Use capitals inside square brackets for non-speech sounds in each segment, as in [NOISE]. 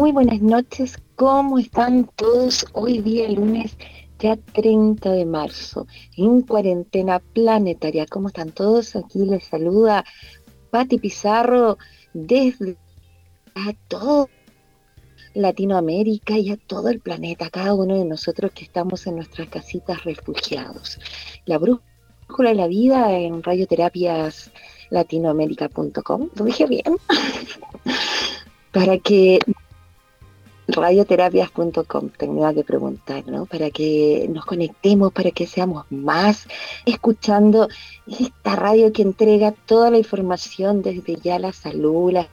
Muy buenas noches, ¿cómo están todos? Hoy día lunes, ya 30 de marzo, en cuarentena planetaria. ¿Cómo están todos? Aquí les saluda Patti Pizarro desde a todo Latinoamérica y a todo el planeta, cada uno de nosotros que estamos en nuestras casitas refugiados. La brújula de la vida en radioterapias latinoamérica.com. ¿Lo dije bien? [LAUGHS] para que radioterapias.com, tenía que preguntar, ¿no? Para que nos conectemos, para que seamos más escuchando esta radio que entrega toda la información desde ya la salud, las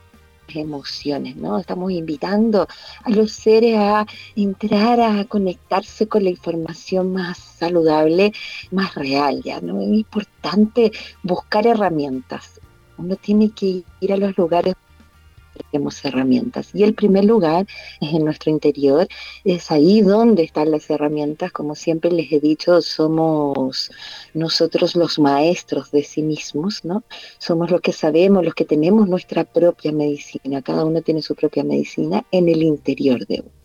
emociones, ¿no? Estamos invitando a los seres a entrar a conectarse con la información más saludable, más real, ¿ya? ¿no? Es importante buscar herramientas. Uno tiene que ir a los lugares tenemos herramientas. Y el primer lugar es en nuestro interior, es ahí donde están las herramientas. Como siempre les he dicho, somos nosotros los maestros de sí mismos, ¿no? Somos los que sabemos, los que tenemos nuestra propia medicina. Cada uno tiene su propia medicina en el interior de uno.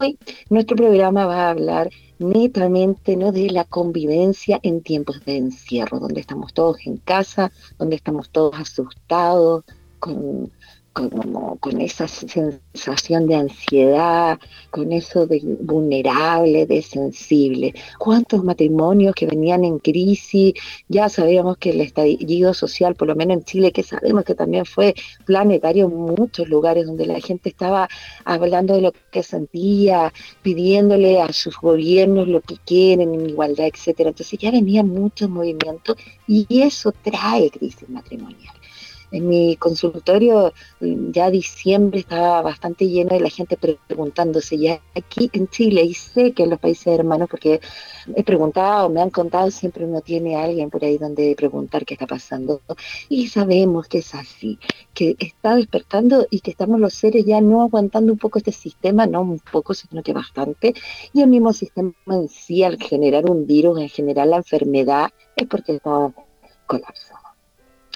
Hoy nuestro programa va a hablar netamente ¿no? de la convivencia en tiempos de encierro, donde estamos todos en casa, donde estamos todos asustados, con con esa sensación de ansiedad, con eso de vulnerable, de sensible. ¿Cuántos matrimonios que venían en crisis? Ya sabíamos que el estallido social, por lo menos en Chile, que sabemos que también fue planetario en muchos lugares donde la gente estaba hablando de lo que sentía, pidiéndole a sus gobiernos lo que quieren en igualdad, etcétera. Entonces ya venían muchos movimientos y eso trae crisis matrimonial en mi consultorio ya diciembre estaba bastante lleno de la gente preguntándose ya aquí en Chile y sé que en los países hermanos porque he preguntado, me han contado, siempre uno tiene alguien por ahí donde preguntar qué está pasando y sabemos que es así, que está despertando y que estamos los seres ya no aguantando un poco este sistema, no un poco, sino que bastante, y el mismo sistema en sí al generar un virus, en general la enfermedad, es porque está colapsado.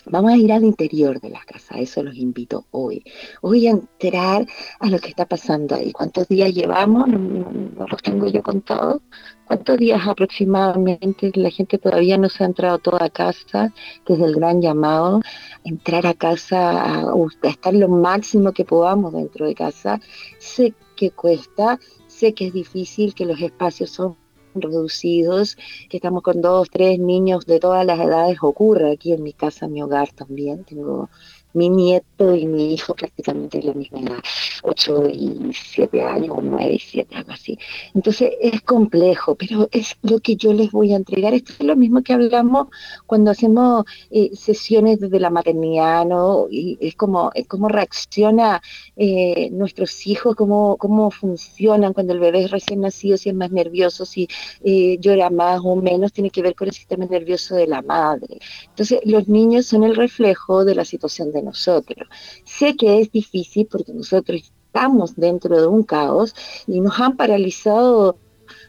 Vamos a ir al interior de la casa, eso los invito hoy. Voy a entrar a lo que está pasando ahí. ¿Cuántos días llevamos? No, los tengo yo contados. ¿Cuántos días aproximadamente la gente todavía no se ha entrado toda a casa? Es el gran llamado, entrar a casa, a estar lo máximo que podamos dentro de casa. Sé que cuesta, sé que es difícil, que los espacios son reducidos, que estamos con dos, tres niños de todas las edades, ocurre aquí en mi casa, en mi hogar también, tengo mi nieto y mi hijo prácticamente la misma edad, 8 y 7 años, o 9 y 7, algo así. Entonces es complejo, pero es lo que yo les voy a entregar. Esto es lo mismo que hablamos cuando hacemos eh, sesiones desde la maternidad, ¿no? Y es como cómo reacciona eh, nuestros hijos, cómo, cómo funcionan cuando el bebé es recién nacido, si es más nervioso, si eh, llora más o menos, tiene que ver con el sistema nervioso de la madre. Entonces, los niños son el reflejo de la situación de nosotros. Sé que es difícil porque nosotros estamos dentro de un caos y nos han paralizado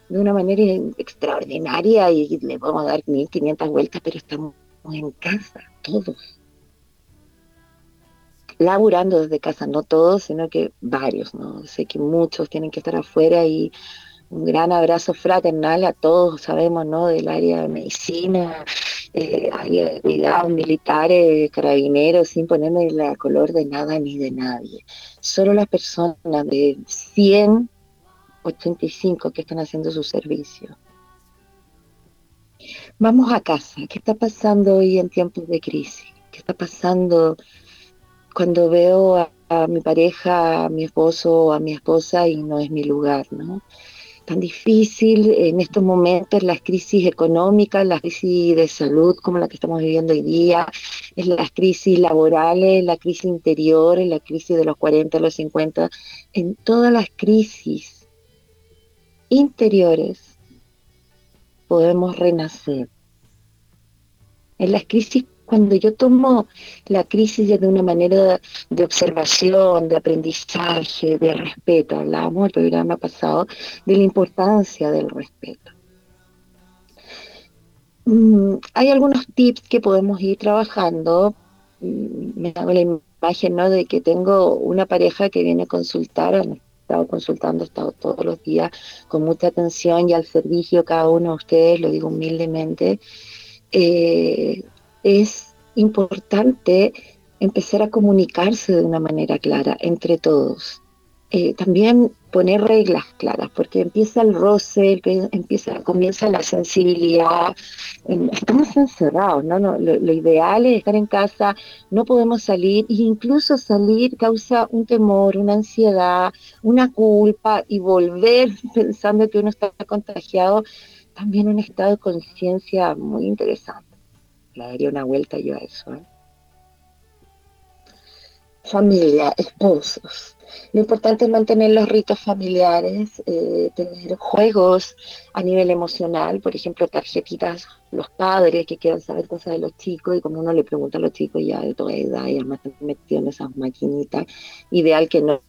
de una manera extraordinaria y le podemos dar 1500 vueltas, pero estamos en casa, todos. Laburando desde casa, no todos, sino que varios, ¿no? Sé que muchos tienen que estar afuera y un gran abrazo fraternal a todos, sabemos, ¿no? Del área de medicina, eh, área militares, carabineros, sin ponerme la color de nada ni de nadie. Solo las personas de 185 que están haciendo su servicio. Vamos a casa. ¿Qué está pasando hoy en tiempos de crisis? ¿Qué está pasando cuando veo a, a mi pareja, a mi esposo o a mi esposa y no es mi lugar, ¿no? Tan difícil en estos momentos, las crisis económicas, las crisis de salud como la que estamos viviendo hoy día, las crisis laborales, la crisis interior, la crisis de los 40, los 50, en todas las crisis interiores podemos renacer. En las crisis cuando yo tomo la crisis de una manera de observación, de aprendizaje, de respeto, hablábamos el programa pasado de la importancia del respeto. Mm, hay algunos tips que podemos ir trabajando. Mm, me hago la imagen ¿no? de que tengo una pareja que viene a consultar, han estado consultando, he estado todos los días con mucha atención y al servicio cada uno de ustedes, lo digo humildemente. Eh, es importante empezar a comunicarse de una manera clara entre todos. Eh, también poner reglas claras, porque empieza el roce, empieza, comienza la sensibilidad. Estamos encerrados, ¿no? no lo, ideal es estar en casa, no podemos salir, e incluso salir causa un temor, una ansiedad, una culpa, y volver [LAUGHS] pensando que uno está contagiado, también un estado de conciencia muy interesante le daría una vuelta yo a eso. ¿eh? Familia, esposos. Lo importante es mantener los ritos familiares, eh, tener juegos a nivel emocional, por ejemplo, tarjetitas, los padres que quieran saber cosas de los chicos y como uno le pregunta a los chicos ya de toda edad y además están metidos en esas maquinitas, ideal que no,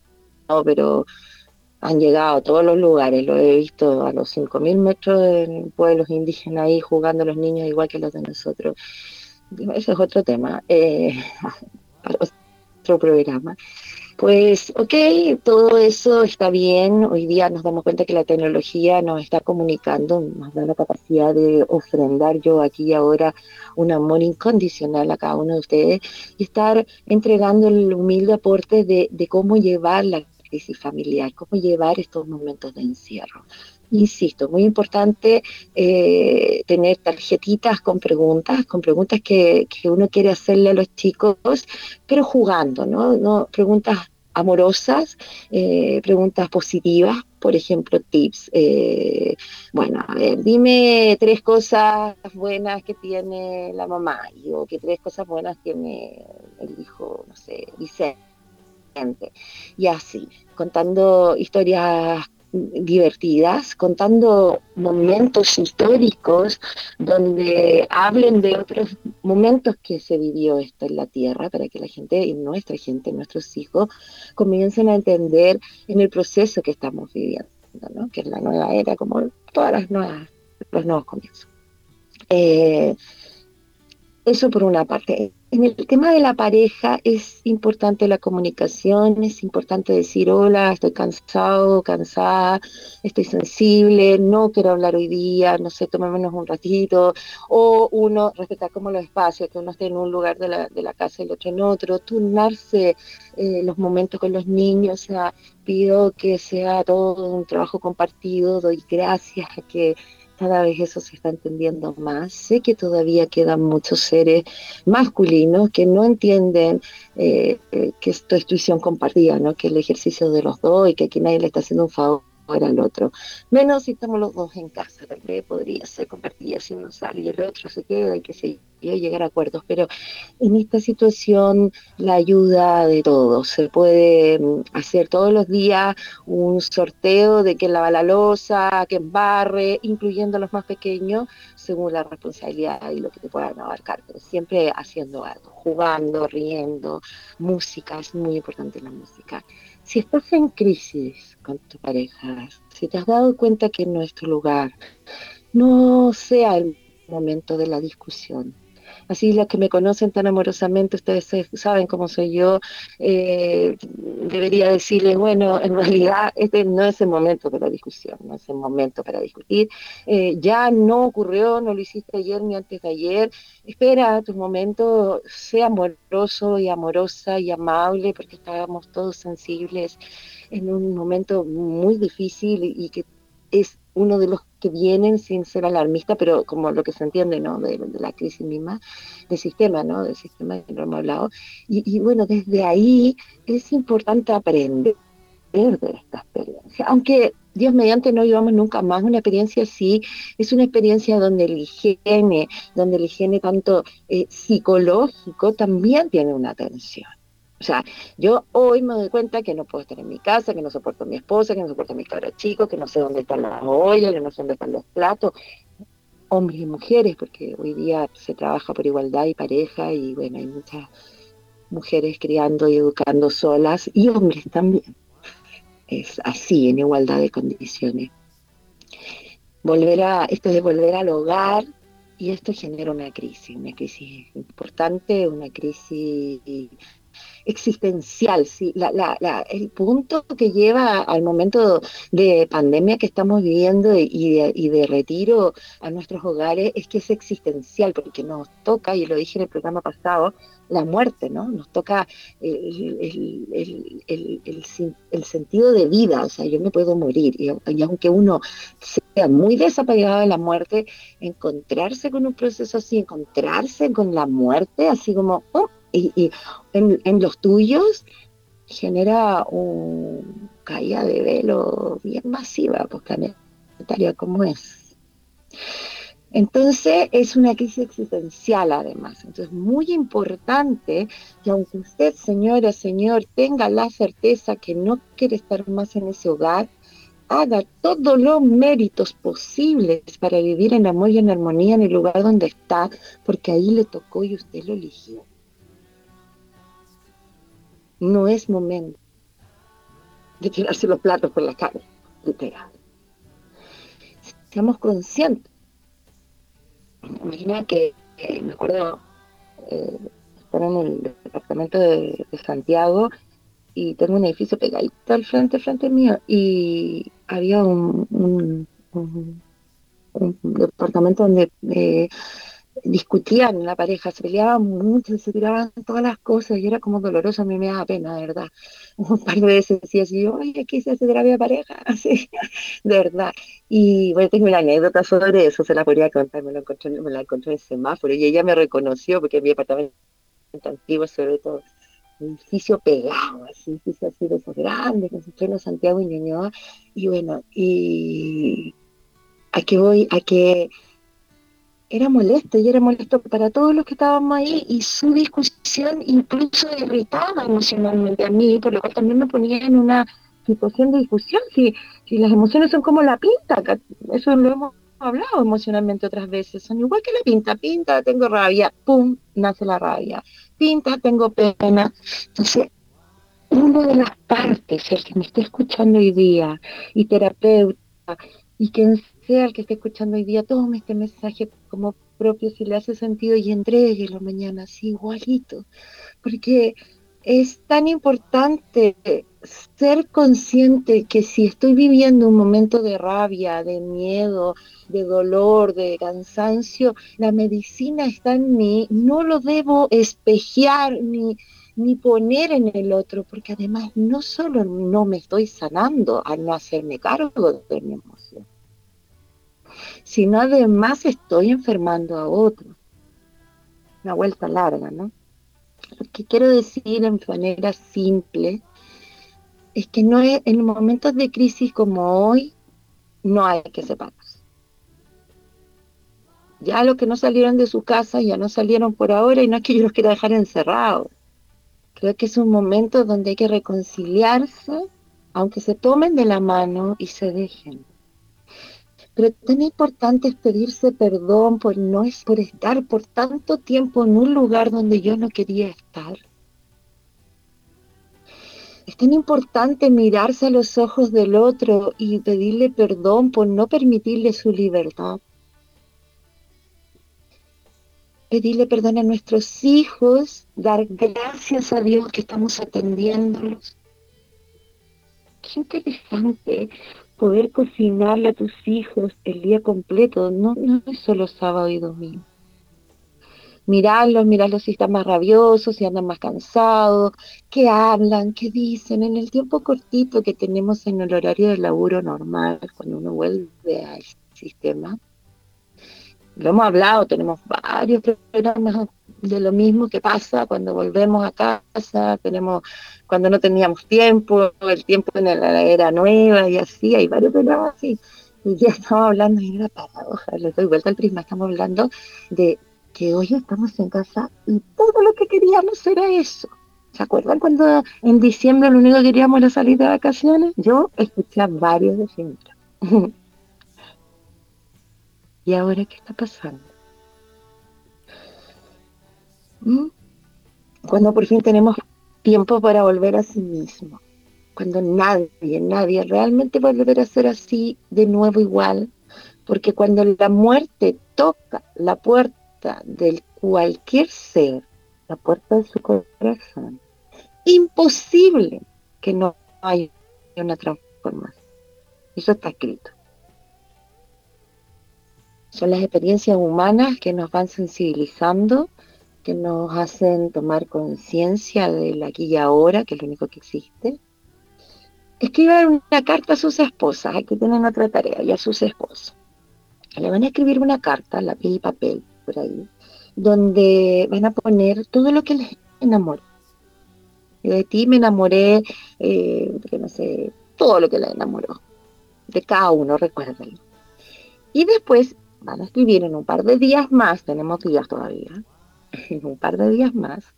no pero han llegado a todos los lugares, lo he visto a los 5.000 metros en pueblos indígenas ahí jugando los niños igual que los de nosotros. Eso es otro tema, eh, para [LAUGHS] otro programa. Pues, ok, todo eso está bien. Hoy día nos damos cuenta que la tecnología nos está comunicando, nos da la capacidad de ofrendar yo aquí y ahora un amor incondicional a cada uno de ustedes y estar entregando el humilde aporte de, de cómo llevar la crisis familiar, cómo llevar estos momentos de encierro. Insisto, muy importante eh, tener tarjetitas con preguntas, con preguntas que, uno quiere hacerle a los chicos, pero jugando, ¿no? no preguntas amorosas, eh, preguntas positivas, por ejemplo, tips. Eh, bueno, a ver, dime tres cosas buenas que tiene la mamá, o que tres cosas buenas tiene el hijo, no sé, Vicente y así, contando historias divertidas, contando momentos históricos donde hablen de otros momentos que se vivió esto en la Tierra, para que la gente, y nuestra gente, nuestros hijos, comiencen a entender en el proceso que estamos viviendo, que es la nueva era, como todas las nuevas, los nuevos comienzos. Eh, eso por una parte. En el tema de la pareja es importante la comunicación, es importante decir, hola, estoy cansado, cansada, estoy sensible, no quiero hablar hoy día, no sé, tomémonos un ratito, o uno, respetar como los espacios, que uno esté en un lugar de la, de la casa y el otro en otro, turnarse eh, los momentos con los niños, o sea, pido que sea todo un trabajo compartido, doy gracias a que cada vez eso se está entendiendo más. Sé que todavía quedan muchos seres masculinos que no entienden eh, eh, que esto es tuición compartida, ¿no? que el ejercicio de los dos y que aquí nadie le está haciendo un favor al otro. Menos si estamos los dos en casa, tal vez podría ser compartida si uno sale y el otro se queda y que se llegar a acuerdos, pero en esta situación la ayuda de todos. Se puede mm, hacer todos los días un sorteo de que lava la losa, que barre, incluyendo a los más pequeños, según la responsabilidad y lo que te puedan abarcar, pero siempre haciendo algo, jugando, riendo, música, es muy importante la música. Si estás en crisis con tu pareja, si te has dado cuenta que en nuestro lugar no sea el momento de la discusión, Así los que me conocen tan amorosamente, ustedes saben cómo soy yo, eh, debería decirles, bueno, en [LAUGHS] realidad este no es el momento de la discusión, no es el momento para discutir. Eh, ya no ocurrió, no lo hiciste ayer ni antes de ayer. Espera tu momento, sea amoroso y amorosa y amable, porque estábamos todos sensibles en un momento muy difícil y que es uno de los que vienen sin ser alarmista, pero como lo que se entiende, ¿no? De, la crisis misma, del sistema, ¿no? Del sistema que hemos hablado. Y, bueno, desde ahí es importante aprender de esta experiencia. Aunque Dios mediante no vivamos nunca más una experiencia así, es una experiencia donde el higiene, donde el higiene tanto eh, psicológico también tiene una atención. O sea, yo hoy me doy cuenta que no puedo estar en mi casa, que no soporto a mi esposa, que no soporto a mis cabros chicos, que no sé dónde están las ollas, que no sé dónde están los platos, hombres y mujeres, porque hoy día se trabaja por igualdad y pareja y bueno, hay muchas mujeres criando y educando solas y hombres también. Es así, en igualdad de condiciones. Volver a, esto de volver al hogar y esto genera una crisis, una crisis importante, una crisis existencial, ¿sí? el punto que lleva al momento de pandemia que estamos viviendo y de, retiro a nuestros hogares es que es existencial, porque nos toca, y lo dije en el programa pasado, la muerte, ¿no? Nos toca el, sentido de vida, o sea, yo me puedo morir, y, aunque uno sea muy desapegado de la muerte, encontrarse con un proceso así, encontrarse con la muerte, así como, oh, y, en, los tuyos genera un caída de velo bien masiva, pues planetaria como es. Entonces es una crisis existencial además. Entonces muy importante que aunque usted, señora, señor, tenga la certeza que no quiere estar más en ese hogar, haga todos los méritos posibles para vivir en amor y en armonía en el lugar donde está, porque ahí le tocó y usted lo eligió no es momento de tirarse los platos por la cara, literal. Seamos conscientes. Imagina que, me acuerdo, eh, estar en el departamento de, Santiago y tengo un edificio pegadito al frente, frente mío, y había un, un, departamento donde eh, discutían la pareja, se peleaban mucho, se tiraban todas las cosas y era como doloroso, a mí me daba pena, de verdad. [LAUGHS] Un par de veces decía así, oye, ¿qué hice terapia pareja? [LAUGHS] Así, de verdad. Y bueno, tengo una anécdota sobre eso, se la podría contar, me, lo encontré, me la encontré en el semáforo y ella me reconoció porque mi apartamento antiguo, sobre todo, un edificio pegado, así, un edificio así de esos grandes, se pleno Santiago y Ñuñoa, y bueno, y a que voy, a que era molesto y era molesto para todos los que estábamos ahí y su discusión incluso irritaba emocionalmente a mí, por lo cual también me ponía en una situación de discusión. Si, si las emociones son como la pinta, eso lo hemos hablado emocionalmente otras veces, son igual que la pinta, pinta, tengo rabia, pum, nace la rabia, pinta, tengo pena. Entonces, una de las partes, el que me esté escuchando hoy día, y terapeuta, y quien sea el que esté escuchando hoy día, tome este mensaje como propio si le hace sentido y entreguelo mañana así igualito, porque es tan importante ser consciente que si estoy viviendo un momento de rabia, de miedo, de dolor, de cansancio, la medicina está en mí, no lo debo espejear ni, ni poner en el otro, porque además no solo no me estoy sanando al no hacerme cargo de mi emoción, sino además estoy enfermando a otro. Una vuelta larga, ¿no? Lo que quiero decir en manera simple es que no es, en momentos de crisis como hoy no hay que separarse. Ya los que no salieron de su casa ya no salieron por ahora y no es que yo los quiera dejar encerrados. Creo que es un momento donde hay que reconciliarse, aunque se tomen de la mano y se dejen. Pero tan importante es pedirse perdón por no por estar por tanto tiempo en un lugar donde yo no quería estar. Es tan importante mirarse a los ojos del otro y pedirle perdón por no permitirle su libertad. Pedirle perdón a nuestros hijos, dar gracias a Dios que estamos atendiéndolos. Qué interesante poder cocinarle a tus hijos el día completo, no, no es solo sábado y domingo. Mirarlos, mirarlos si están más rabiosos, si andan más cansados, qué hablan, qué dicen, en el tiempo cortito que tenemos en el horario de laburo normal, cuando uno vuelve al sistema. Lo hemos hablado, tenemos varios programas de lo mismo que pasa cuando volvemos a casa, tenemos cuando no teníamos tiempo, el tiempo en la era nueva y así, hay varios programas así. Y ya estamos hablando, y una paradoja, les doy vuelta al prisma, estamos hablando de que hoy estamos en casa y todo lo que queríamos era eso. ¿Se acuerdan cuando en diciembre lo único que queríamos era salir de vacaciones? Yo escuché a varios de siempre. [LAUGHS] ¿Y ahora qué está pasando? Cuando por fin tenemos tiempo para volver a sí mismo. Cuando nadie, nadie realmente va a volver a ser así de nuevo igual. Porque cuando la muerte toca la puerta de cualquier ser, la puerta de su corazón, imposible que no haya una transformación. Eso está escrito. Son las experiencias humanas que nos van sensibilizando que nos hacen tomar conciencia del aquí y ahora, que es lo único que existe. Escriban una carta a sus esposas, aquí tienen otra tarea, y a sus esposas. Le van a escribir una carta, lápiz y papel, por ahí, donde van a poner todo lo que les enamoró. de ti me enamoré, eh, que no sé, todo lo que les enamoró. De cada uno, recuérdenlo. Y después van a escribir en un par de días más, tenemos días todavía, un par de días más,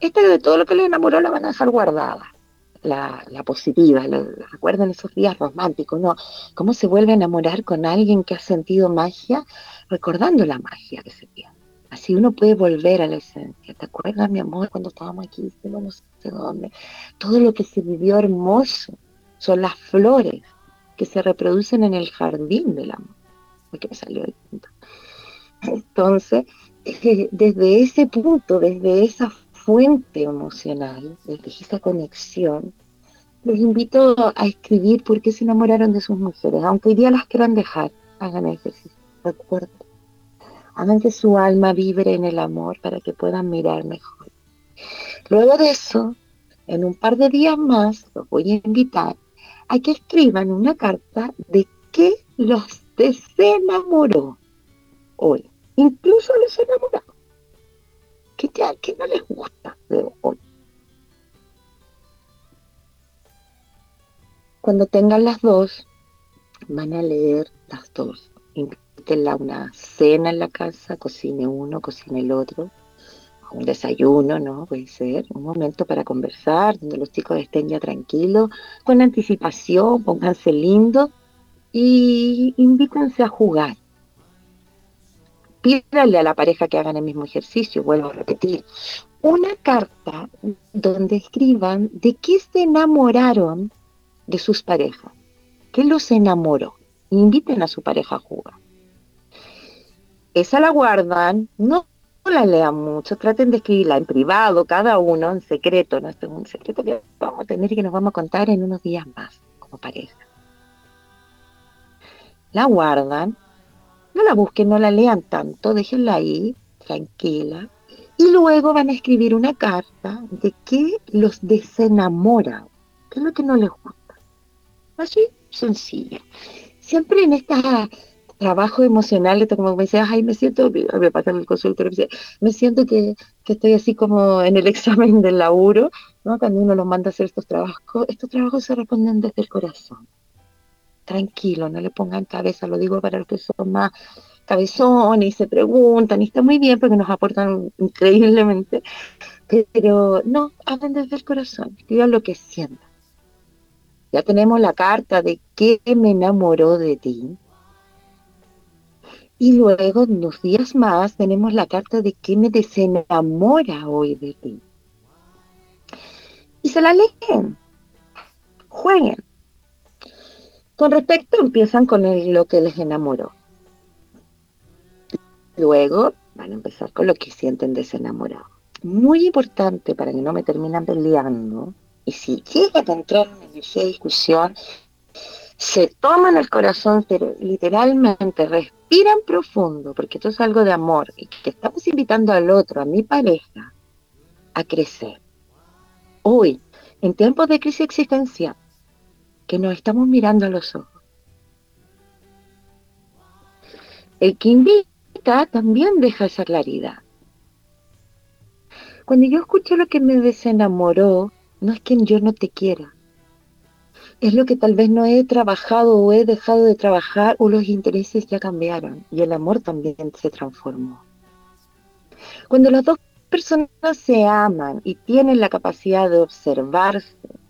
esta de todo lo que le enamoró la van a dejar guardada. La, positiva, recuerden esos días románticos, ¿no? ¿Cómo se vuelve a enamorar con alguien que ha sentido magia, recordando la magia que se pierde? Así uno puede volver a la esencia. ¿Te acuerdas, mi amor, cuando estábamos aquí? No sé dónde. Todo lo que se vivió hermoso son las flores que se reproducen en el jardín del amor. Porque me salió el punto. Entonces, desde ese punto, desde esa fuente emocional, desde esa conexión, les invito a escribir por qué se enamoraron de sus mujeres, aunque hoy día las quieran dejar, hagan ejercicio, recuerden. Hagan que su alma vibre en el amor para que puedan mirar mejor. Luego de eso, en un par de días más, los voy a invitar a que escriban una carta de qué los desenamoró hoy incluso los enamorados, que, no les gusta. Cuando tengan las dos, van a leer las dos. Invítenla a una cena en la casa, cocine uno, cocine el otro, un desayuno, ¿no? Puede ser un momento para conversar, donde los chicos estén ya tranquilos, con anticipación, pónganse lindos y invítense a jugar pídale a la pareja que hagan el mismo ejercicio, vuelvo a repetir, una carta donde escriban de qué se enamoraron de sus parejas, qué los enamoró. Inviten a su pareja a jugar. Esa la guardan, no la lean mucho, traten de escribirla en privado, cada uno en secreto, no es un secreto que vamos a tener y que nos vamos a contar en unos días más como pareja. La guardan no la busquen, no la lean tanto, déjenla ahí, tranquila. Y luego van a escribir una carta de qué los desenamora, qué es lo que no les gusta. Así, sencillo. Siempre en estas trabajo emocional, como me dice, ay, me siento, me pasa en el consultorio, me siento que, que, estoy así como en el [LAUGHS] examen del laburo, ¿no? Cuando uno los manda a hacer estos trabajos, estos trabajos se responden desde el corazón. Tranquilo, no le pongan cabeza, lo digo para los que son más cabezones y se preguntan, y está muy bien porque nos aportan increíblemente, pero no, hablen desde el corazón, digan lo que sientan. Ya tenemos la carta de qué me enamoró de ti, y luego, unos días más, tenemos la carta de que me desenamora hoy de ti. Y se la leen. Jueguen. Con respecto, empiezan con lo que les enamoró. Luego van a empezar con lo que sienten desenamorado. Muy importante para que no me terminen peleando. Y si llega a entrar en esa discusión, se toman el corazón, pero literalmente respiran profundo, porque esto es algo de amor, y que estamos invitando al otro, a mi pareja, a crecer. Hoy, en tiempos de crisis existencial, que nos estamos mirando a los ojos. El que invita también deja esa claridad. Cuando yo escucho lo que me desenamoró, no es que yo no te quiera, es lo que tal vez no he trabajado o he dejado de trabajar o los intereses ya cambiaron y el amor también se transformó. Cuando las dos personas se aman y tienen la capacidad de observarse,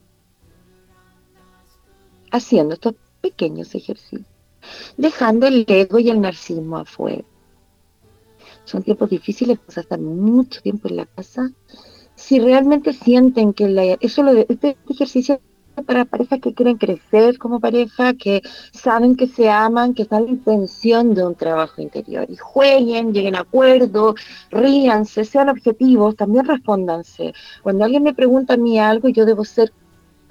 haciendo estos pequeños ejercicios, dejando el ego y el narcisismo afuera. Son tiempos difíciles, a estar mucho tiempo en la casa. Si realmente sienten que la, eso lo de, este ejercicio para parejas que quieren crecer como pareja, que saben que se aman, que están en intención de un trabajo interior. Y jueguen, lleguen a acuerdo, ríanse, sean objetivos, también respóndanse. Cuando alguien me pregunta a mí algo, yo debo ser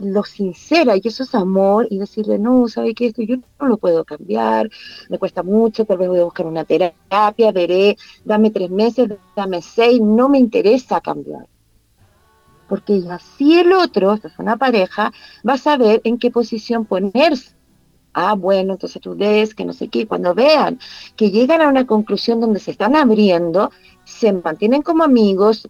lo sincera, y eso es amor, y decirle, no, ¿sabe qué? Esto yo no lo puedo cambiar, me cuesta mucho, tal vez voy a buscar una terapia, veré, dame tres meses, dame seis, no me interesa cambiar porque así el otro, esta es una pareja, va a saber en qué posición ponerse. Ah, bueno, entonces tú ves que no sé qué. Cuando vean que llegan a una conclusión donde se están abriendo, se mantienen como amigos,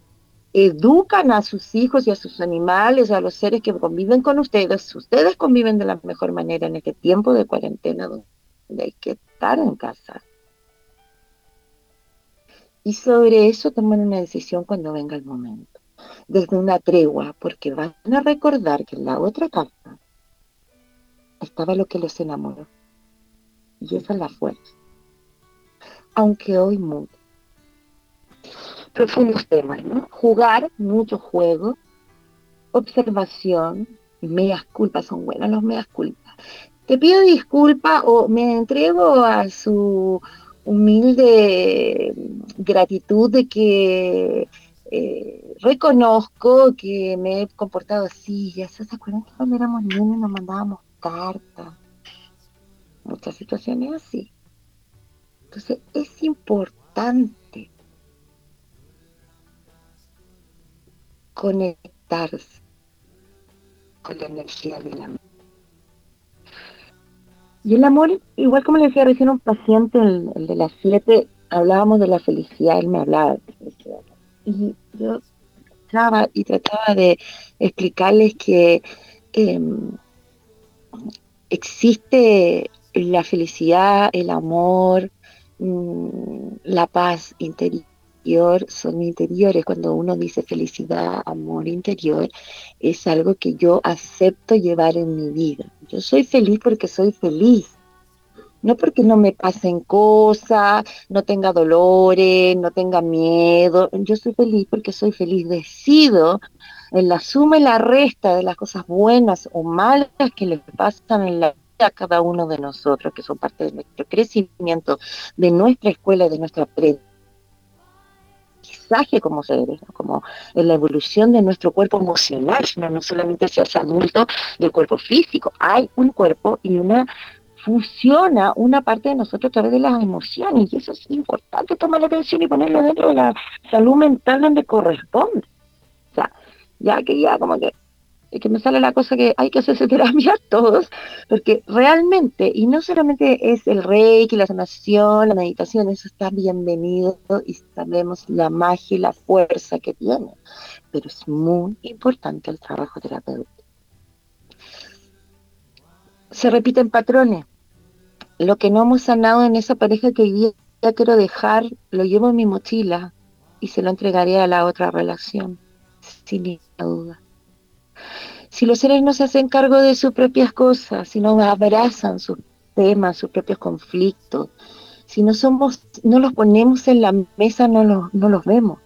educan a sus hijos y a sus animales, a los seres que conviven con ustedes. Ustedes conviven de la mejor manera en este tiempo de cuarentena donde hay que estar en casa. Y sobre eso toman una decisión cuando venga el momento desde una tregua, porque van a recordar que en la otra carta estaba lo que los enamoró. Y esa es la fuerza. Aunque hoy mucho. Profundos temas, ¿no? Jugar, mucho juego, observación, medias culpas, son buenas los medias culpas. Te pido disculpa o me entrego a su humilde gratitud de que eh, reconozco que me he comportado así, ya se acuerdan que cuando éramos niños nos mandábamos cartas, muchas situaciones así. Entonces es importante conectarse con la energía del amor. Y el amor, igual como le decía recién un paciente, el, de las siete, hablábamos de la felicidad, él me hablaba y yo trataba y trataba de explicarles que em, existe la felicidad, el amor, mm, la paz interior, son interiores. Cuando uno dice felicidad, amor interior, es algo que yo acepto llevar en mi vida. Yo soy feliz porque soy feliz no porque no me pasen cosas, no tenga dolores, no tenga miedo. Yo soy feliz porque soy feliz. Decido en la suma y la resta de las cosas buenas o malas que le pasan en la vida a cada uno de nosotros, que son parte de nuestro crecimiento, de nuestra escuela, de nuestro aprendizaje como seres, como en la evolución de nuestro cuerpo emocional, no, no solamente seas adulto del cuerpo físico, hay un cuerpo y una funciona una parte de nosotros a través de las emociones y eso es importante tomar la atención y ponerlo dentro de la salud mental donde corresponde. O sea, ya que ya como que que me sale la cosa que hay que hacerse terapia [LAUGHS] todos, porque realmente, y no solamente es el reiki, la sanación, la meditación, eso está bienvenido y sabemos la magia y la fuerza que tiene, pero es muy importante el trabajo terapéutico. Se repiten patrones. Lo que no hemos sanado en esa pareja que hoy quiero dejar, lo llevo en mi mochila y se lo entregaré a la otra relación, sin ninguna duda si los seres no se hacen cargo de sus propias cosas, si no abrazan sus temas, sus propios conflictos, si no somos, no los ponemos en la mesa, no los, no los vemos.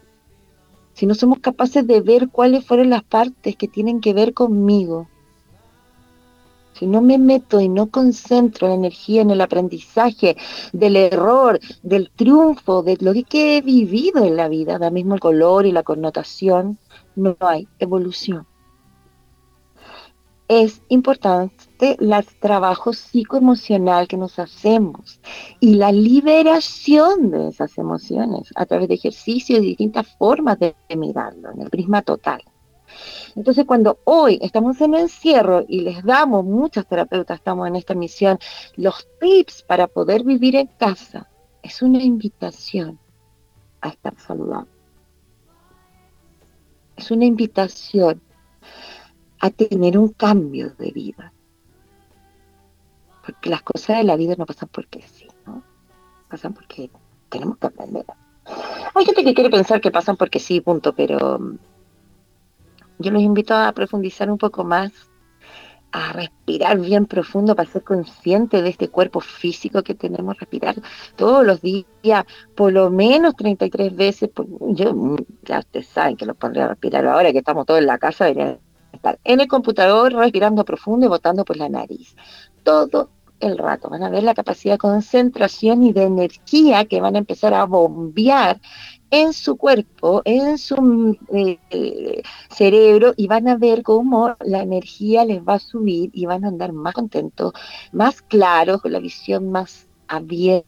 Si no somos capaces de ver cuáles fueron las partes que tienen que ver conmigo, si no me meto y no concentro la energía en el aprendizaje del error, del triunfo, de lo que he vivido en la vida, da mismo el color y la connotación, no hay evolución es importante el trabajo psicoemocional que nos hacemos y la liberación de esas emociones a través de ejercicios y distintas formas de, mirarlo en el prisma total. Entonces, cuando hoy estamos en encierro y les damos, muchas terapeutas estamos en esta misión, los tips para poder vivir en casa, es una invitación a estar saludable. Es una invitación a tener un cambio de vida. Porque las cosas de la vida no pasan porque sí, ¿no? Pasan porque tenemos que aprender. Hay gente que quiere pensar que pasan porque sí, punto, pero mm, yo los invito a profundizar un poco más, a respirar bien profundo para ser consciente de este cuerpo físico que tenemos, respirar todos los días, por lo menos 33 veces. yo, mm, ya ustedes saben que lo pondría a respirar ahora que estamos todos en la casa, debería estar en el computador respirando profundo y botando por la nariz. Todo el rato. Van a ver la capacidad de concentración y de energía que van a empezar a bombear en su cuerpo, en su eh, cerebro y van a ver cómo la energía les va a subir y van a andar más contentos, más claros, con la visión más abierta.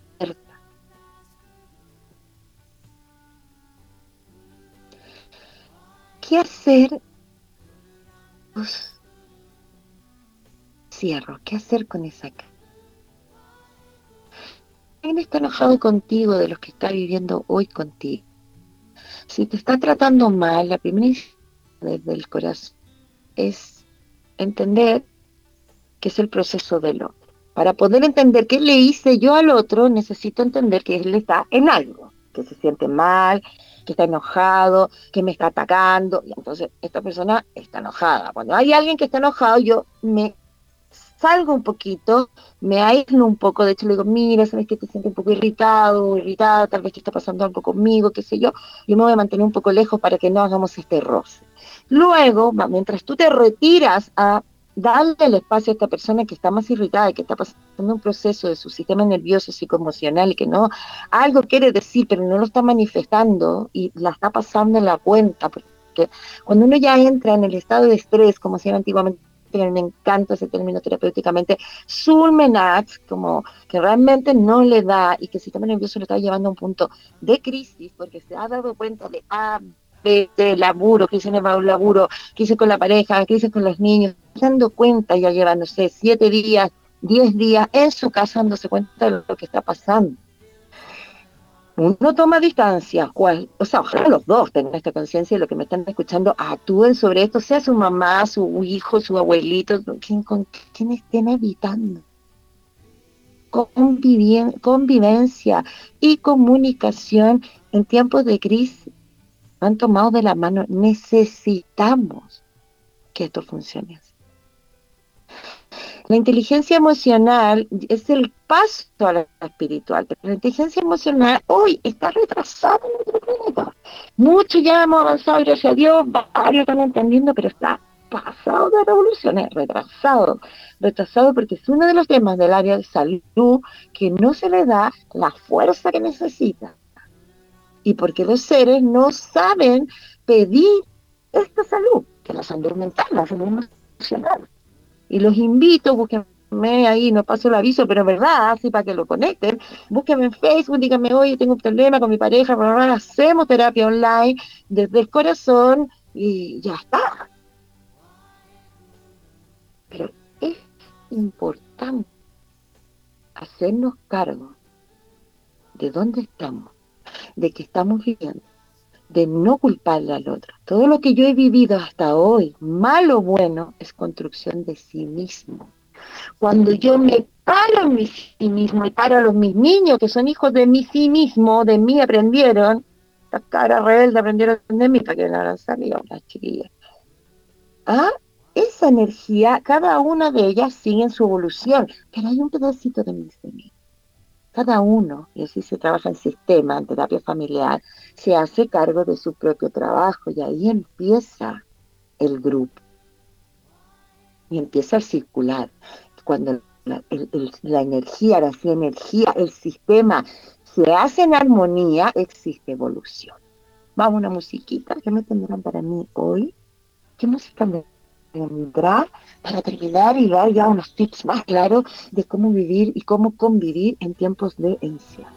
¿Qué hacer cierro. ¿Qué hacer con esa cara? ¿Quién está enojado contigo de los que está viviendo hoy contigo? Si te está tratando mal, la primera desde el corazón es entender que es el proceso del otro. Para poder entender qué le hice yo al otro, necesito entender que él está en algo, que se siente mal, que está enojado, que me está atacando. Y entonces esta persona está enojada. Cuando hay alguien que está enojado, yo me salgo un poquito, me aíslo un poco, de hecho le digo, mira, sabes que te sientes un poco irritado, irritada, tal vez te está pasando algo conmigo, qué sé yo, yo me voy a mantener un poco lejos para que no hagamos este roce. Luego, mientras tú te retiras a darle el espacio a esta persona que está más irritada, que está pasando un proceso de su sistema nervioso psicoemocional, que no, algo quiere decir, pero no lo está manifestando y la está pasando en la cuenta, porque cuando uno ya entra en el estado de estrés, como se llama antiguamente, me encanta ese término terapéuticamente, sulmenat, como que realmente no le da y que el sistema nervioso lo está llevando a un punto de crisis, porque se ha dado cuenta de, ah, de, laburo, crisis en el laburo, crisis con la pareja, crisis con los niños, dando cuenta, ya llevan, no sé, siete días, diez días en su casa dándose cuenta de lo que está pasando. Uno toma distancia, o sea, ojalá los dos tengan esta conciencia de lo que me están escuchando, actúen sobre esto, sea su mamá, su hijo, su abuelito, quien, con quien estén evitando. convivencia y comunicación en tiempos de crisis han tomado de la mano. Necesitamos que esto funcione así. La inteligencia emocional es el paso a la espiritual, pero la inteligencia emocional hoy está retrasada en nuestro planeta. Mucho ya hemos avanzado, gracias a Dios, varios están entendiendo, pero está pasado de revoluciones, retrasado, retrasado porque es uno de los temas del área de salud que no se le da la fuerza que necesita y porque los seres no saben pedir esta salud, que la salud mental, la salud emocional. Y los invito, búsquenme ahí, no paso el aviso, pero es verdad, así para que lo conecten, búsquenme en Facebook, díganme, oye, tengo un problema con mi pareja, hacemos terapia online desde el corazón y ya está. Pero es importante hacernos cargo de dónde estamos, de qué estamos viviendo, de no culparle al otro. Todo lo que yo he vivido hasta hoy, malo o bueno, es construcción de sí mismo. Cuando yo me paro en mi sí mismo y paro a los mis niños, que son hijos de mi sí mismo, de mí aprendieron, las caras rebeldes aprendieron de mí para que no hagan salido las chiquillas. Ah, esa energía, cada una de ellas sigue en su evolución, pero hay un pedacito de mí, de. Cada uno, y así se trabaja en sistema, en terapia familiar, se hace cargo de su propio trabajo y ahí empieza el grupo. Y empieza a circular. Cuando la, energía, la energía, el sistema se hace en armonía, existe evolución. Vamos a una musiquita. ¿Qué me tendrán para mí hoy? ¿Qué música me tendrá para terminar y dar ya unos tips más claros de cómo vivir y cómo convivir en tiempos de encierro?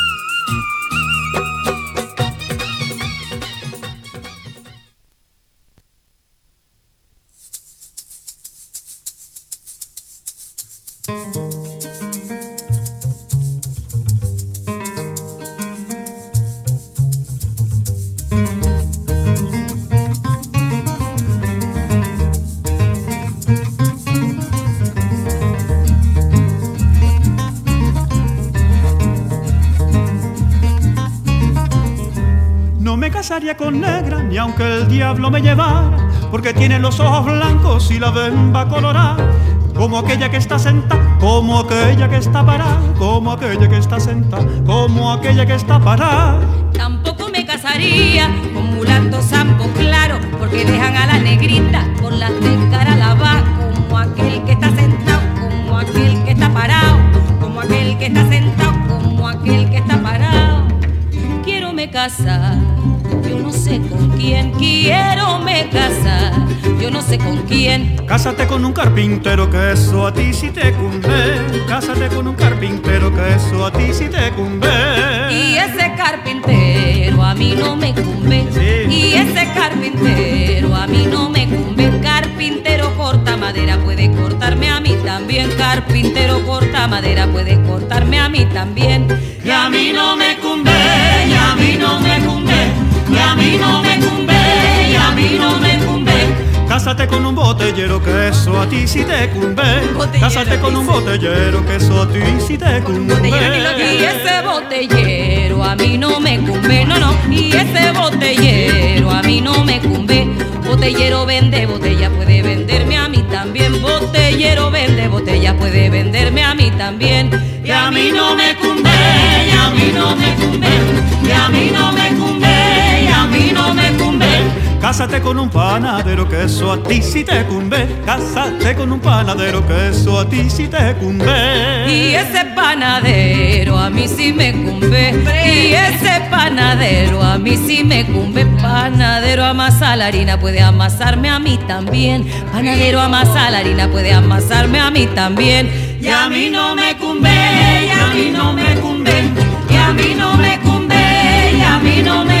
Aunque el diablo me llevara, porque tiene los ojos blancos y la bemba colorada, como aquella que está sentada, como aquella que está parada, como aquella que está sentada, como aquella que está parada. Tampoco me casaría con mulato sampo claro, porque dejan a la negrita por las de cara lava, como aquel que está sentado, como aquel que está parado, como aquel que está sentado, como aquel que está parado. Quiero me casar yo no sé con quién quiero me casar, yo no sé con quién. Cásate con un carpintero que eso a ti sí te cumbe. Cásate con un carpintero que eso a ti sí te cumbe. Y ese carpintero a mí no me cumbe. Y ese carpintero a mí no me cumbe. Carpintero corta madera puede cortarme a mí también. Carpintero corta madera puede cortarme a mí también. Y a mí no me cumbe, Cásate con un botellero que eso a ti sí te cumbe. Cásate con un botellero que eso a ti sí te cumbe. Y ese botellero a mí no me cumbe, no, no. Y ese botellero a mí no me cumbe. Botellero vende botella, puede venderme a mí también. Botellero vende botella, puede venderme a mí también. Y a mí no me cumbe, y a mí no me cumbe, y a mí no me Cásate con un panadero que eso a ti sí te cumbe. Cásate con un panadero que eso a ti sí te cumbe. Y ese panadero a mí sí me cumbe. Y ese panadero a mí sí me cumbe. Panadero amasa la harina puede amasarme a mí también. Panadero amasa la harina puede amasarme a mí también. Y a mí no me cumbe, y a mí no me cumbe, y a mí no me cumbe, y a mí no me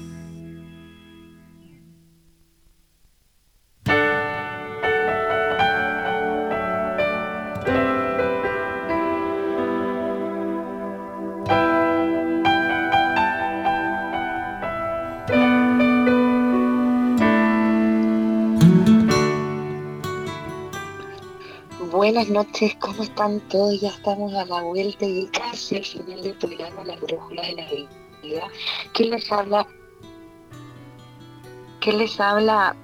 Buenas noches, ¿cómo están todos? Ya estamos a la vuelta y casi al final del programa La Brújula de la Vida. ¿Quién les habla? ¿Qué les habla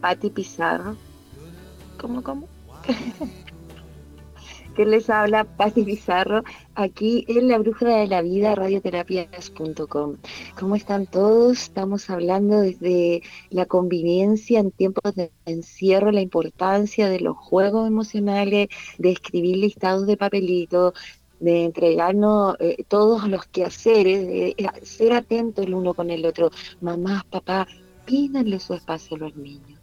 Patti Pizarro? ¿Cómo, cómo? [LAUGHS] ¿Qué les habla Patti Pizarro? Aquí en La Brújula de la Vida, radioterapias.com. ¿Cómo están todos? Estamos hablando desde la convivencia en tiempos de encierro, la importancia de los juegos emocionales, de escribir listados de papelitos, de entregarnos eh, todos los quehaceres, de ser atentos el uno con el otro. Mamás, papá, pídanle su espacio a los niños.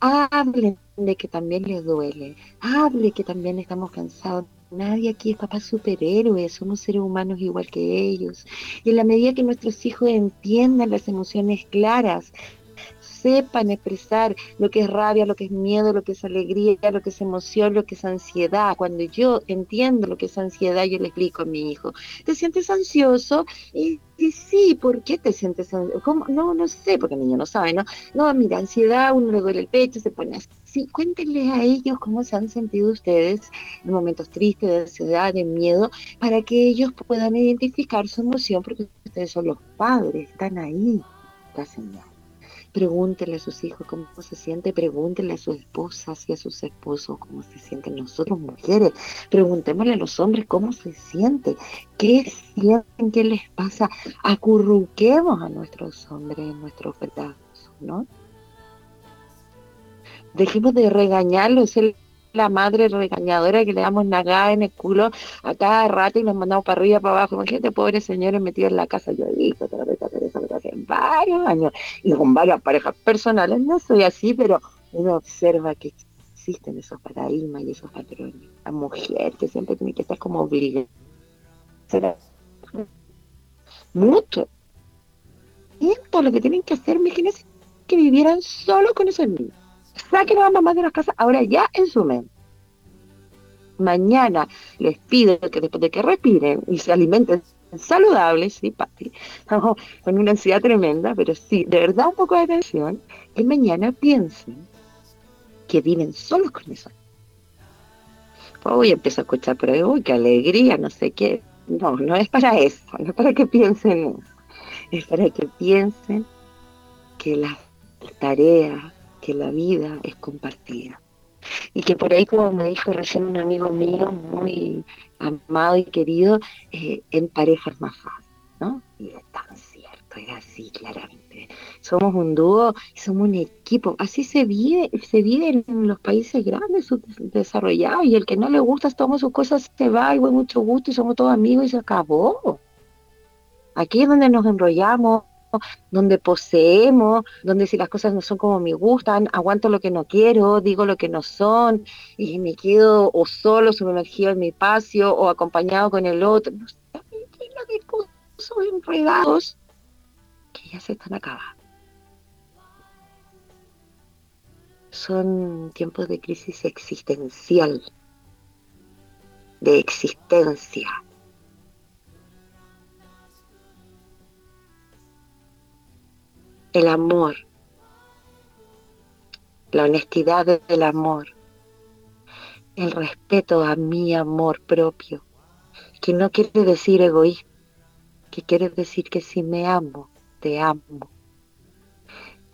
Hablen de que también les duele. Hable que también estamos cansados. Nadie aquí es papá superhéroe, somos seres humanos igual que ellos. Y en la medida que nuestros hijos entiendan las emociones claras, sepan expresar lo que es rabia, lo que es miedo, lo que es alegría, lo que es emoción, lo que es ansiedad. Cuando yo entiendo lo que es ansiedad, yo le explico a mi hijo, ¿te sientes ansioso? Y, sí, ¿por qué te sientes ansioso? No, no sé, porque el niño no sabe, ¿no? No, mira, ansiedad, uno le duele el pecho, se pone así. Cuéntenle a ellos cómo se han sentido ustedes en momentos tristes, de ansiedad, de miedo, para que ellos puedan identificar su emoción, porque ustedes son los padres, están ahí, la señal. Pregúntele a sus hijos cómo se siente, pregúntele a sus esposas y a sus esposos cómo se sienten. Nosotros mujeres, preguntémosle a los hombres cómo se siente, qué sienten, qué les pasa. Acurruquemos a nuestros hombres en nuestros brazos, ¿no? Dejemos de regañarlos, el la madre regañadora que le damos nagada en el culo a cada rato y nos mandamos para arriba, para abajo. Imagínate, pobre señores metidos en la casa. Yo he visto hace varios años y con varias parejas personales. No soy así, pero uno observa que existen esos paradigmas y esos patrones. La mujer que siempre tiene que estar como obligada. Mucho. Tiempo lo que tienen que hacer, imagínense que vivieran solo con esos niños saquen a las mamás de las casas ahora ya en su mente. Mañana les pido que después de que respiren y se alimenten saludables, sí, Pati, [LAUGHS] con una ansiedad tremenda, pero sí, de verdad un poco de atención, que mañana piensen que viven solos con eso. Hoy empiezo a escuchar ahí, uy, qué alegría, no sé qué. No, no es para eso, no es para que piensen eso. Es para que piensen que las tareas, que la vida es compartida. Y que por ahí, como me dijo recién un amigo mío, muy amado y querido, eh, en parejas más fácil, ¿no? Y es tan cierto, es así claramente. Somos un dúo somos un equipo. Así se vive, se vive en los países grandes, desarrollados, y el que no le gusta toma sus cosas, se va, y con mucho gusto, y somos todos amigos y se acabó. Aquí es donde nos enrollamos, donde poseemos, donde si las cosas no son como me gustan, aguanto lo que no quiero, digo lo que no son, y me quedo o solo sumergido en mi espacio o acompañado con el otro. No sé, de cosas enredados que ya se están acabando. Son tiempos de crisis existencial, de existencia el amor, la honestidad del amor, el respeto a mi amor propio, que no quiere decir egoísmo, que quiere decir que si me amo, te amo.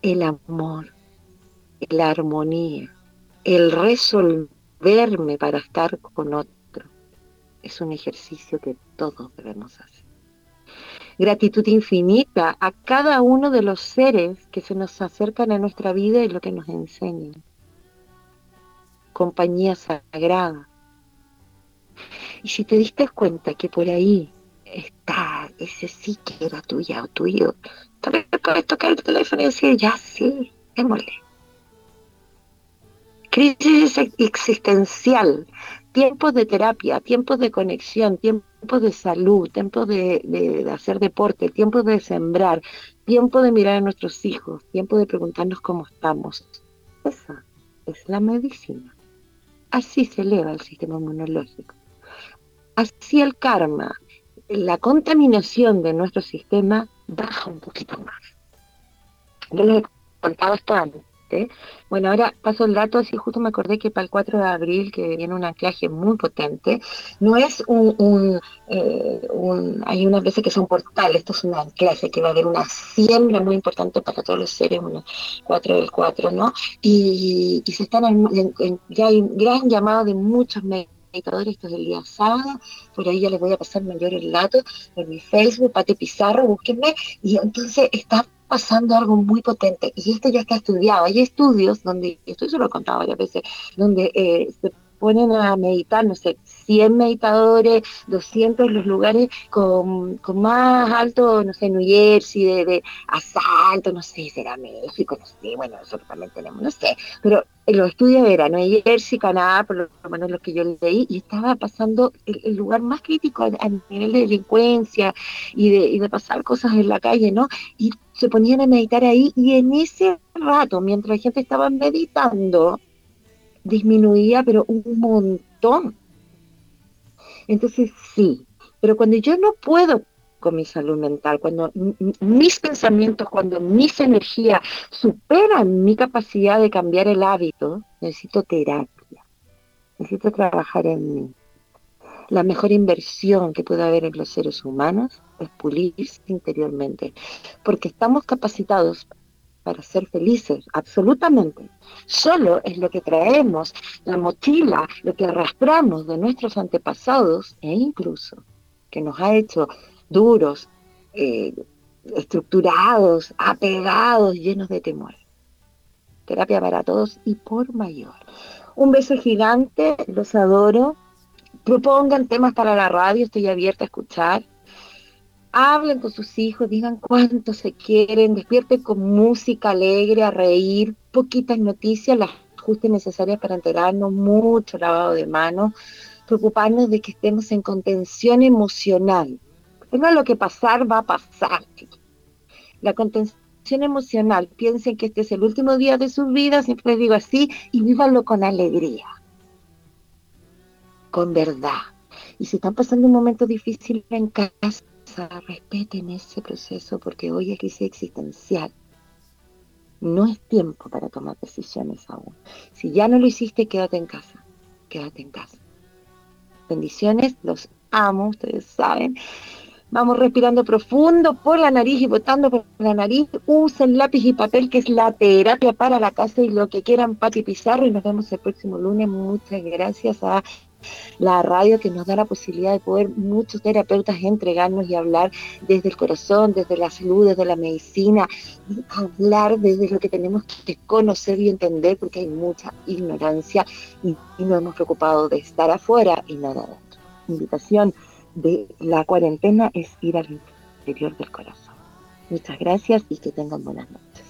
El amor, la armonía, el resolverme para estar con otro es un ejercicio que todos debemos hacer. Gratitud infinita a cada uno de los seres que se nos acercan a nuestra vida y lo que nos enseñan. Compañía sagrada. Y si te diste cuenta que por ahí está ese sí que era tuya o tuyo, vez puedes tocar el teléfono y decir, ya sí, démosle crisis existencial, tiempos de terapia, tiempos de conexión, tiempos de salud, tiempos de, hacer deporte, tiempos de sembrar, tiempo de mirar a nuestros hijos, tiempo de preguntarnos cómo estamos. Esa es la medicina. Así se eleva el sistema inmunológico. Así el karma, la contaminación de nuestro sistema baja un poquito más. Yo les he contado esto antes bueno, ahora paso el dato, si justo me acordé que para el 4 de abril, que viene un anclaje muy potente, no es un, eh, un, hay unas veces que son portales, esto es un anclaje, que va a haber una siembra muy importante para todos los seres, un 4 del 4, ¿no? Y, se están, ya hay un gran llamado de muchos meditadores, esto es el día sábado, por ahí ya les voy a pasar mayor el dato, en mi Facebook, Pati Pizarro, búsquenme, y entonces está pasando algo muy potente y esto ya está estudiado. Hay estudios donde, esto yo lo he contado varias veces, donde eh, se ponen a meditar, no sé, 100 meditadores, 200 los lugares con, con más alto, no sé, New Jersey, de, asalto, no sé, será México, no sé, bueno, nosotros también tenemos, no sé, pero los estudios eran New Jersey, Canadá, por lo menos lo que yo leí, y estaba pasando el, lugar más crítico a, nivel de delincuencia y de, y de pasar cosas en la calle, ¿no? Se ponían a meditar ahí y en ese rato, mientras la gente estaba meditando, disminuía, pero un montón. Entonces sí, pero cuando yo no puedo con mi salud mental, cuando mis pensamientos, cuando mis energías superan mi capacidad de cambiar el hábito, necesito terapia, necesito trabajar en mí. La mejor inversión que puede haber en los seres humanos es pulirse interiormente, porque estamos capacitados para ser felices, absolutamente. Solo es lo que traemos, la mochila, lo que arrastramos de nuestros antepasados e incluso que nos ha hecho duros, eh, estructurados, apegados, llenos de temor. Terapia para todos y por mayor. Un beso gigante, los adoro. Propongan temas para la radio, estoy abierta a escuchar hablen con sus hijos, digan cuánto se quieren, despierten con música alegre, a reír, poquitas noticias, las justas necesarias para enterarnos, mucho lavado de manos, preocuparnos de que estemos en contención emocional. No lo que pasar va a pasar. La contención emocional, piensen que este es el último día de su vida, siempre digo así, y vívanlo con alegría, con verdad. Y si están pasando un momento difícil en casa, respeten ese proceso porque hoy es crisis existencial. No es tiempo para tomar decisiones aún. Si ya no lo hiciste, quédate en casa. Quédate en casa. Bendiciones, los amo, ustedes saben. Vamos respirando profundo por la nariz y botando por la nariz. Usen lápiz y papel, que es la terapia para la casa y lo que quieran, Pati Pizarro. Y nos vemos el próximo lunes. Muchas gracias a la radio que nos da la posibilidad de poder muchos terapeutas entregarnos y hablar desde el corazón, desde la salud, desde la medicina, hablar desde lo que tenemos que conocer y entender porque hay mucha ignorancia y, no hemos preocupado de estar afuera y nada adentro. Invitación de la cuarentena es ir al interior del corazón. Muchas gracias y que tengan buenas noches.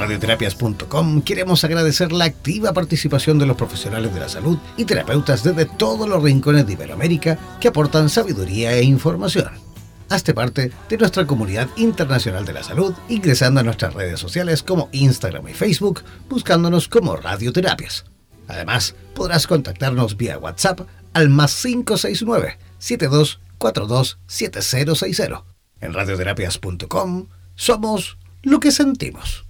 radioterapias.com queremos agradecer la activa participación de los profesionales de la salud y terapeutas desde todos los rincones de Iberoamérica que aportan sabiduría e información. Hazte parte de nuestra comunidad internacional de la salud ingresando a nuestras redes sociales como Instagram y Facebook buscándonos como Radioterapias. Además, podrás contactarnos vía WhatsApp al más 569 7242 7060. En radioterapias.com somos lo que sentimos.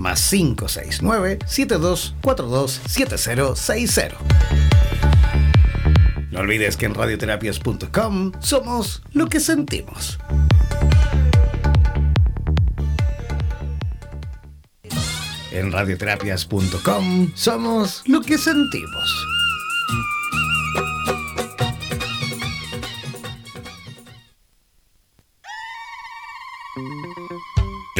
más 569 7242 7060. No olvides que en radioterapias.com somos lo que sentimos. En radioterapias.com somos lo que sentimos.